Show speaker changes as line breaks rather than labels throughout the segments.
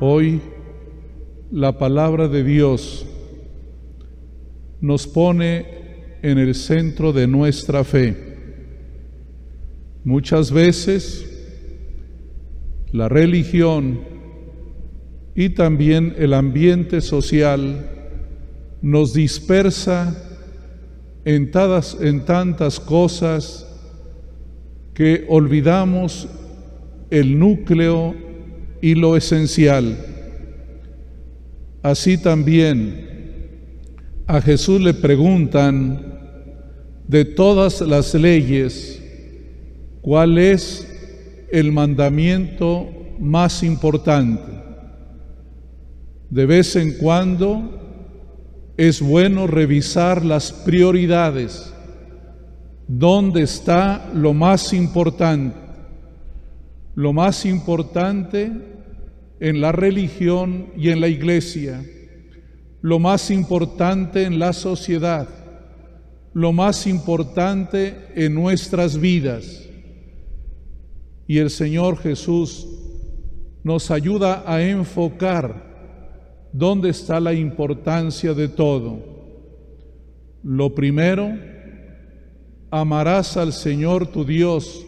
Hoy la palabra de Dios nos pone en el centro de nuestra fe. Muchas veces la religión y también el ambiente social nos dispersa en, tantas cosas que olvidamos el núcleo y lo esencial. Así también a Jesús le preguntan de todas las leyes, ¿cuál es el mandamiento más importante? De vez en cuando es bueno revisar las prioridades. ¿Dónde está lo más importante? Lo más importante en la religión y en la iglesia, lo más importante en la sociedad, lo más importante en nuestras vidas. Y el Señor Jesús nos ayuda a enfocar ¿Dónde está la importancia de todo? Lo primero, amarás al Señor tu Dios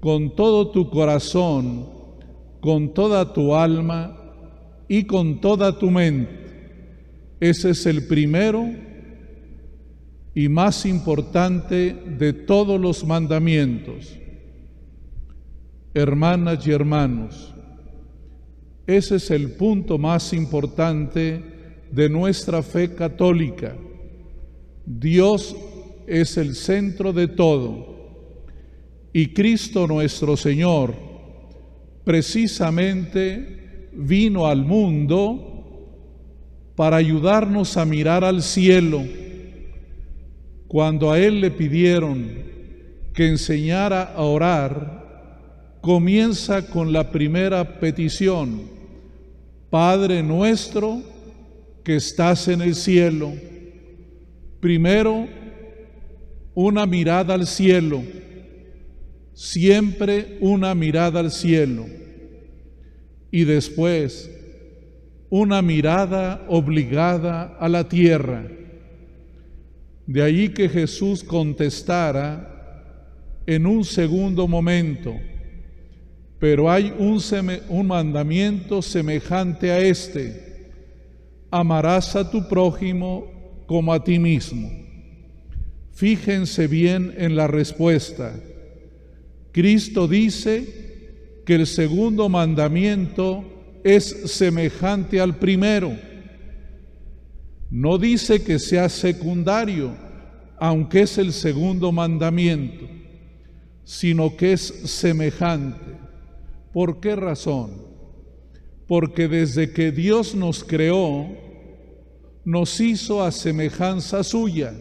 con todo tu corazón, con toda tu alma y con toda tu mente. Ese es el primero y más importante de todos los mandamientos. Hermanas y hermanos, ese es el punto más importante de nuestra fe católica. Dios es el centro de todo y Cristo nuestro Señor precisamente vino al mundo para ayudarnos a mirar al cielo. Cuando a Él le pidieron que enseñara a orar, comienza con la primera petición Padre nuestro que estás en el cielo, primero una mirada al cielo, siempre una mirada al cielo, y después una mirada obligada a la tierra. De ahí que Jesús contestara en un segundo momento, pero hay un, un mandamiento semejante a este. Amarás a tu prójimo como a ti mismo. Fíjense bien en la respuesta. Cristo dice que el segundo mandamiento es semejante al primero. No dice que sea secundario, aunque es el segundo mandamiento, sino que es semejante. ¿Por qué razón? Porque desde que Dios nos creó, nos hizo a semejanza suya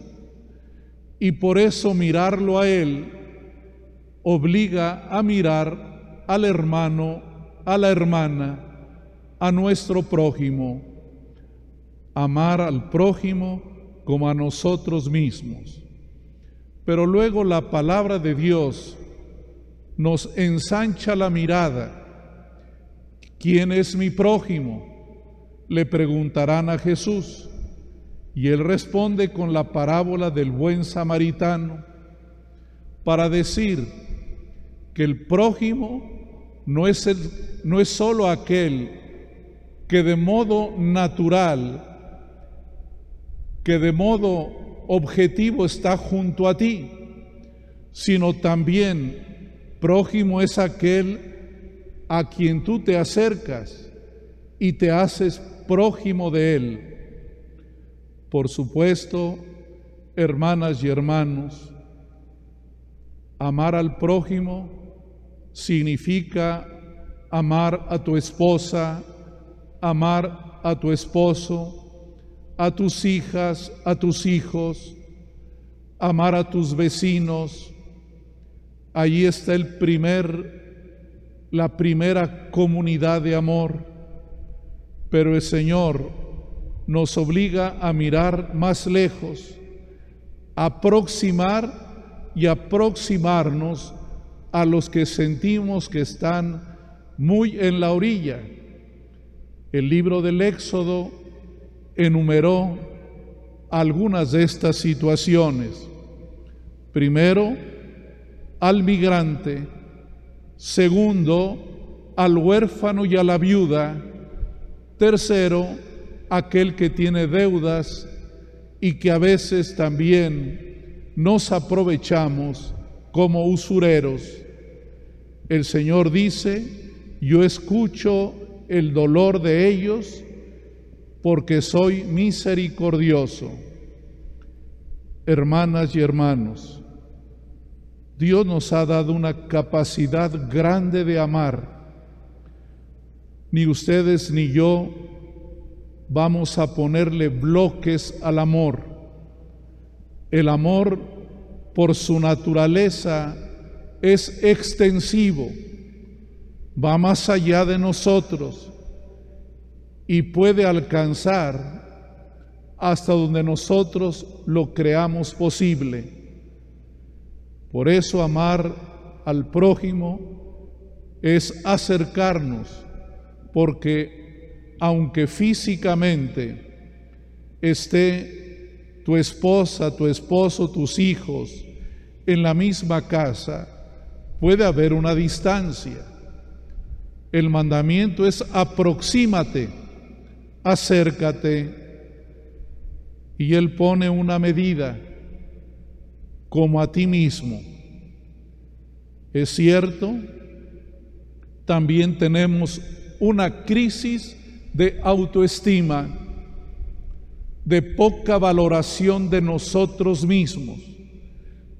y por eso mirarlo a Él obliga a mirar al hermano, a la hermana, a nuestro prójimo, amar al prójimo como a nosotros mismos. Pero luego la palabra de Dios nos ensancha la mirada. ¿Quién es mi prójimo? Le preguntarán a Jesús. Y él responde con la parábola del buen samaritano para decir que el prójimo no es, el, no es solo aquel que de modo natural, que de modo objetivo está junto a ti, sino también Prójimo es aquel a quien tú te acercas y te haces prójimo de él. Por supuesto, hermanas y hermanos, amar al prójimo significa amar a tu esposa, amar a tu esposo, a tus hijas, a tus hijos, amar a tus vecinos, Allí está el primer, la primera comunidad de amor. Pero el Señor nos obliga a mirar más lejos, aproximar y aproximarnos a los que sentimos que están muy en la orilla. El libro del Éxodo enumeró algunas de estas situaciones. Primero, al migrante. Segundo, al huérfano y a la viuda. Tercero, aquel que tiene deudas y que a veces también nos aprovechamos como usureros. El Señor dice, yo escucho el dolor de ellos porque soy misericordioso. Hermanas y hermanos, Dios nos ha dado una capacidad grande de amar. Ni ustedes ni yo vamos a ponerle bloques al amor. El amor, por su naturaleza, es extensivo, va más allá de nosotros y puede alcanzar hasta donde nosotros lo creamos posible. Por eso amar al prójimo es acercarnos, porque aunque físicamente esté tu esposa, tu esposo, tus hijos en la misma casa, puede haber una distancia. El mandamiento es aproxímate acércate. Y Él pone una medida como a ti mismo. Es cierto, también tenemos una crisis de autoestima, de poca valoración de nosotros mismos,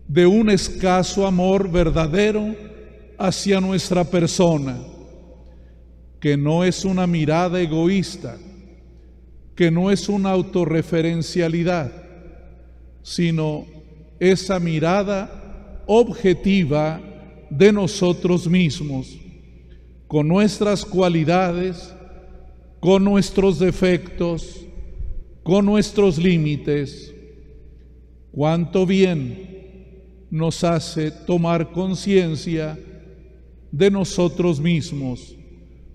de un escaso amor verdadero hacia nuestra persona, que no es una mirada egoísta, que no es una autorreferencialidad, sino esa mirada objetiva de nosotros mismos, con nuestras cualidades, con nuestros defectos, con nuestros límites. Cuánto bien nos hace tomar conciencia de nosotros mismos,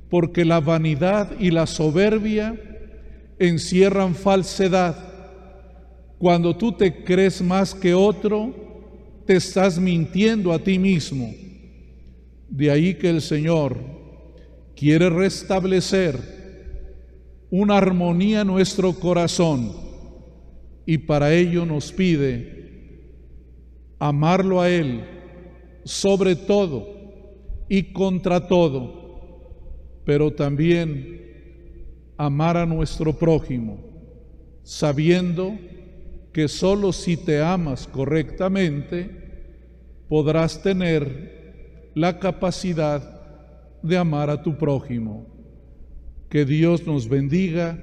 porque la vanidad y la soberbia encierran falsedad. Cuando tú te crees más que otro, te estás mintiendo a ti mismo. De ahí que el Señor quiere restablecer una armonía en nuestro corazón y para ello nos pide amarlo a Él sobre todo y contra todo, pero también amar a nuestro prójimo, sabiendo que sólo si te amas correctamente podrás tener la capacidad de amar a tu prójimo. Que Dios nos bendiga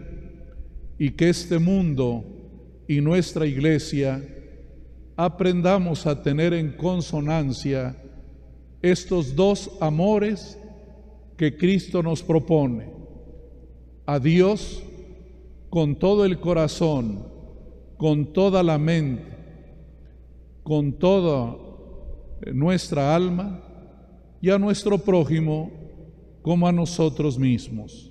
y que este mundo y nuestra iglesia aprendamos a tener en consonancia estos dos amores que Cristo nos propone a Dios con todo el corazón, con toda la mente, con toda nuestra alma y a nuestro prójimo como a nosotros mismos.